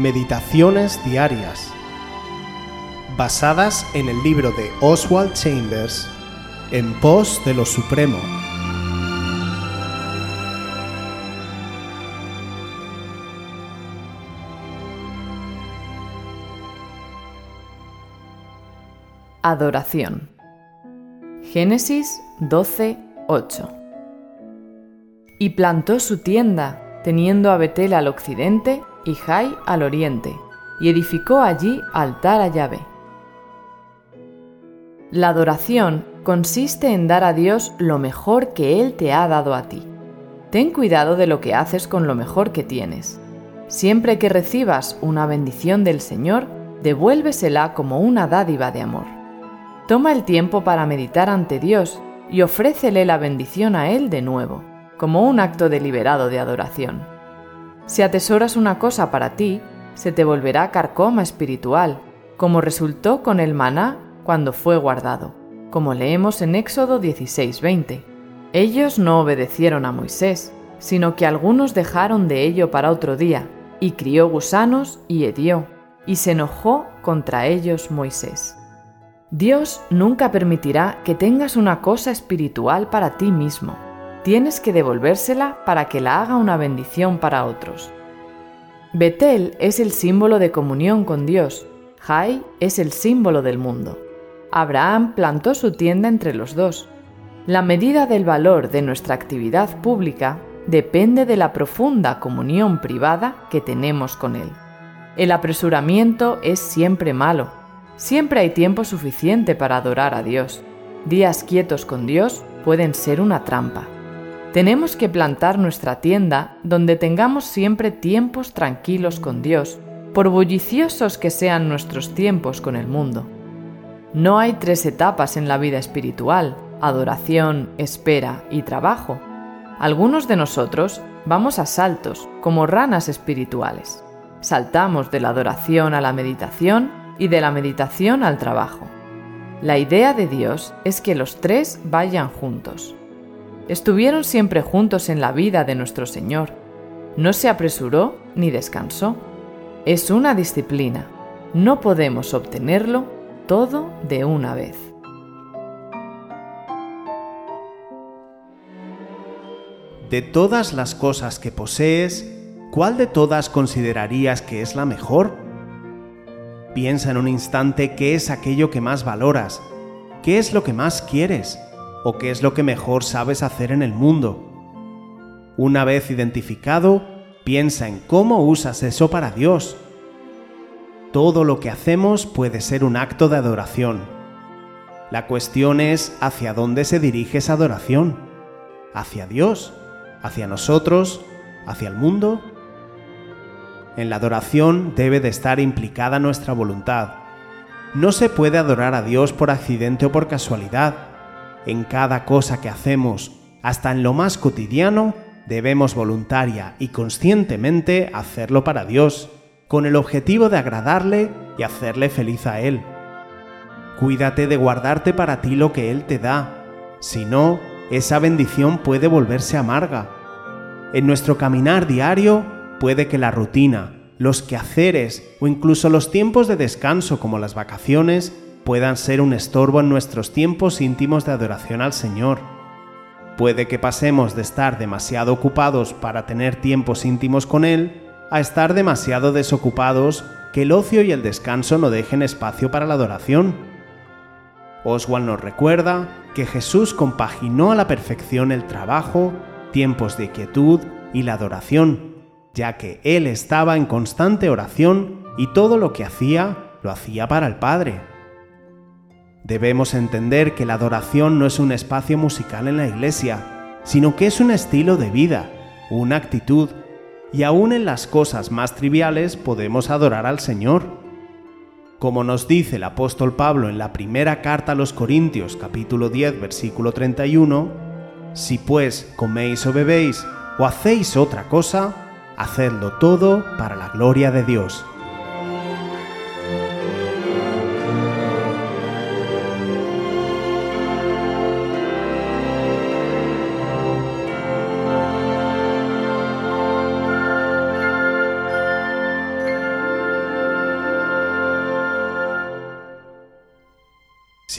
Meditaciones Diarias, basadas en el libro de Oswald Chambers, En pos de lo Supremo. Adoración. Génesis 12, 8. Y plantó su tienda, teniendo a Betel al occidente y Jai al oriente, y edificó allí altar a Yahvé. La adoración consiste en dar a Dios lo mejor que Él te ha dado a ti. Ten cuidado de lo que haces con lo mejor que tienes. Siempre que recibas una bendición del Señor, devuélvesela como una dádiva de amor. Toma el tiempo para meditar ante Dios y ofrécele la bendición a Él de nuevo, como un acto deliberado de adoración. Si atesoras una cosa para ti, se te volverá carcoma espiritual, como resultó con el maná cuando fue guardado, como leemos en Éxodo 16:20. Ellos no obedecieron a Moisés, sino que algunos dejaron de ello para otro día, y crió gusanos y hedió, y se enojó contra ellos Moisés. Dios nunca permitirá que tengas una cosa espiritual para ti mismo. Tienes que devolvérsela para que la haga una bendición para otros. Betel es el símbolo de comunión con Dios. Jai es el símbolo del mundo. Abraham plantó su tienda entre los dos. La medida del valor de nuestra actividad pública depende de la profunda comunión privada que tenemos con Él. El apresuramiento es siempre malo Siempre hay tiempo suficiente para adorar a Dios. Días quietos con Dios pueden ser una trampa. Tenemos que plantar nuestra tienda donde tengamos siempre tiempos tranquilos con Dios, por bulliciosos que sean nuestros tiempos con el mundo. No hay tres etapas en la vida espiritual, adoración, espera y trabajo. Algunos de nosotros vamos a saltos, como ranas espirituales. Saltamos de la adoración a la meditación y de la meditación al trabajo. La idea de Dios es que los tres vayan juntos. Estuvieron siempre juntos en la vida de nuestro Señor. No se apresuró ni descansó. Es una disciplina. No podemos obtenerlo todo de una vez. De todas las cosas que posees, ¿cuál de todas considerarías que es la mejor? Piensa en un instante qué es aquello que más valoras, qué es lo que más quieres o qué es lo que mejor sabes hacer en el mundo. Una vez identificado, piensa en cómo usas eso para Dios. Todo lo que hacemos puede ser un acto de adoración. La cuestión es hacia dónde se dirige esa adoración. ¿Hacia Dios? ¿Hacia nosotros? ¿Hacia el mundo? En la adoración debe de estar implicada nuestra voluntad. No se puede adorar a Dios por accidente o por casualidad. En cada cosa que hacemos, hasta en lo más cotidiano, debemos voluntaria y conscientemente hacerlo para Dios, con el objetivo de agradarle y hacerle feliz a Él. Cuídate de guardarte para ti lo que Él te da, si no, esa bendición puede volverse amarga. En nuestro caminar diario puede que la rutina, los quehaceres o incluso los tiempos de descanso como las vacaciones puedan ser un estorbo en nuestros tiempos íntimos de adoración al Señor. Puede que pasemos de estar demasiado ocupados para tener tiempos íntimos con Él a estar demasiado desocupados que el ocio y el descanso no dejen espacio para la adoración. Oswald nos recuerda que Jesús compaginó a la perfección el trabajo, tiempos de quietud y la adoración ya que él estaba en constante oración y todo lo que hacía lo hacía para el Padre. Debemos entender que la adoración no es un espacio musical en la iglesia, sino que es un estilo de vida, una actitud, y aún en las cosas más triviales podemos adorar al Señor. Como nos dice el apóstol Pablo en la primera carta a los Corintios capítulo 10 versículo 31, si pues coméis o bebéis o hacéis otra cosa, hacedlo todo para la gloria de Dios.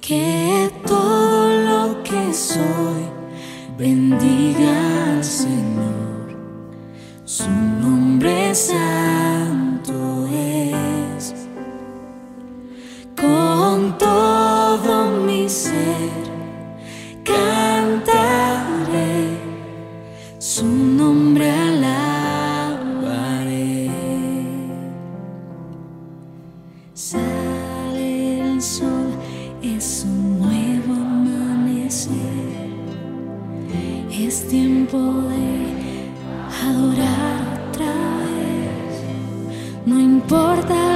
Que todo lo que soy bendiga al Señor. Su nombre es importa.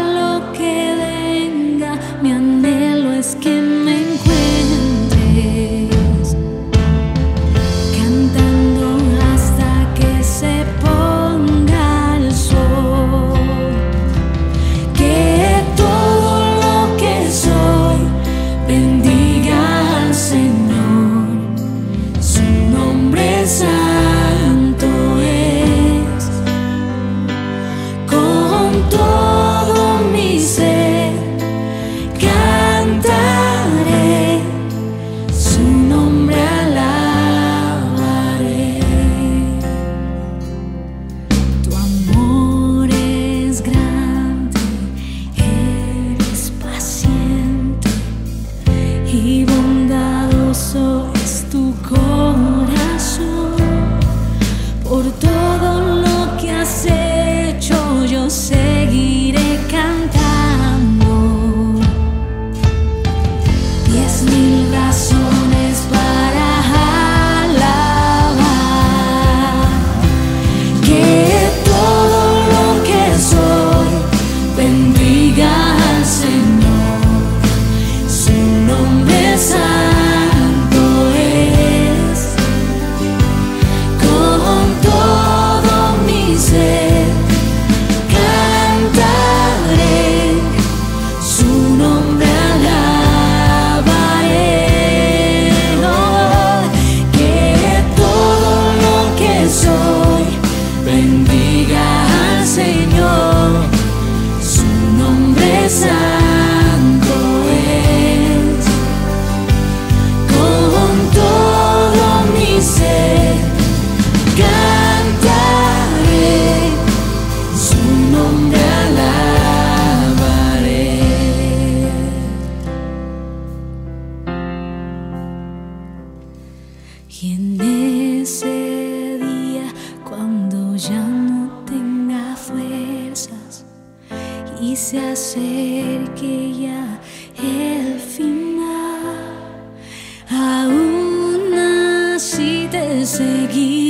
seguir.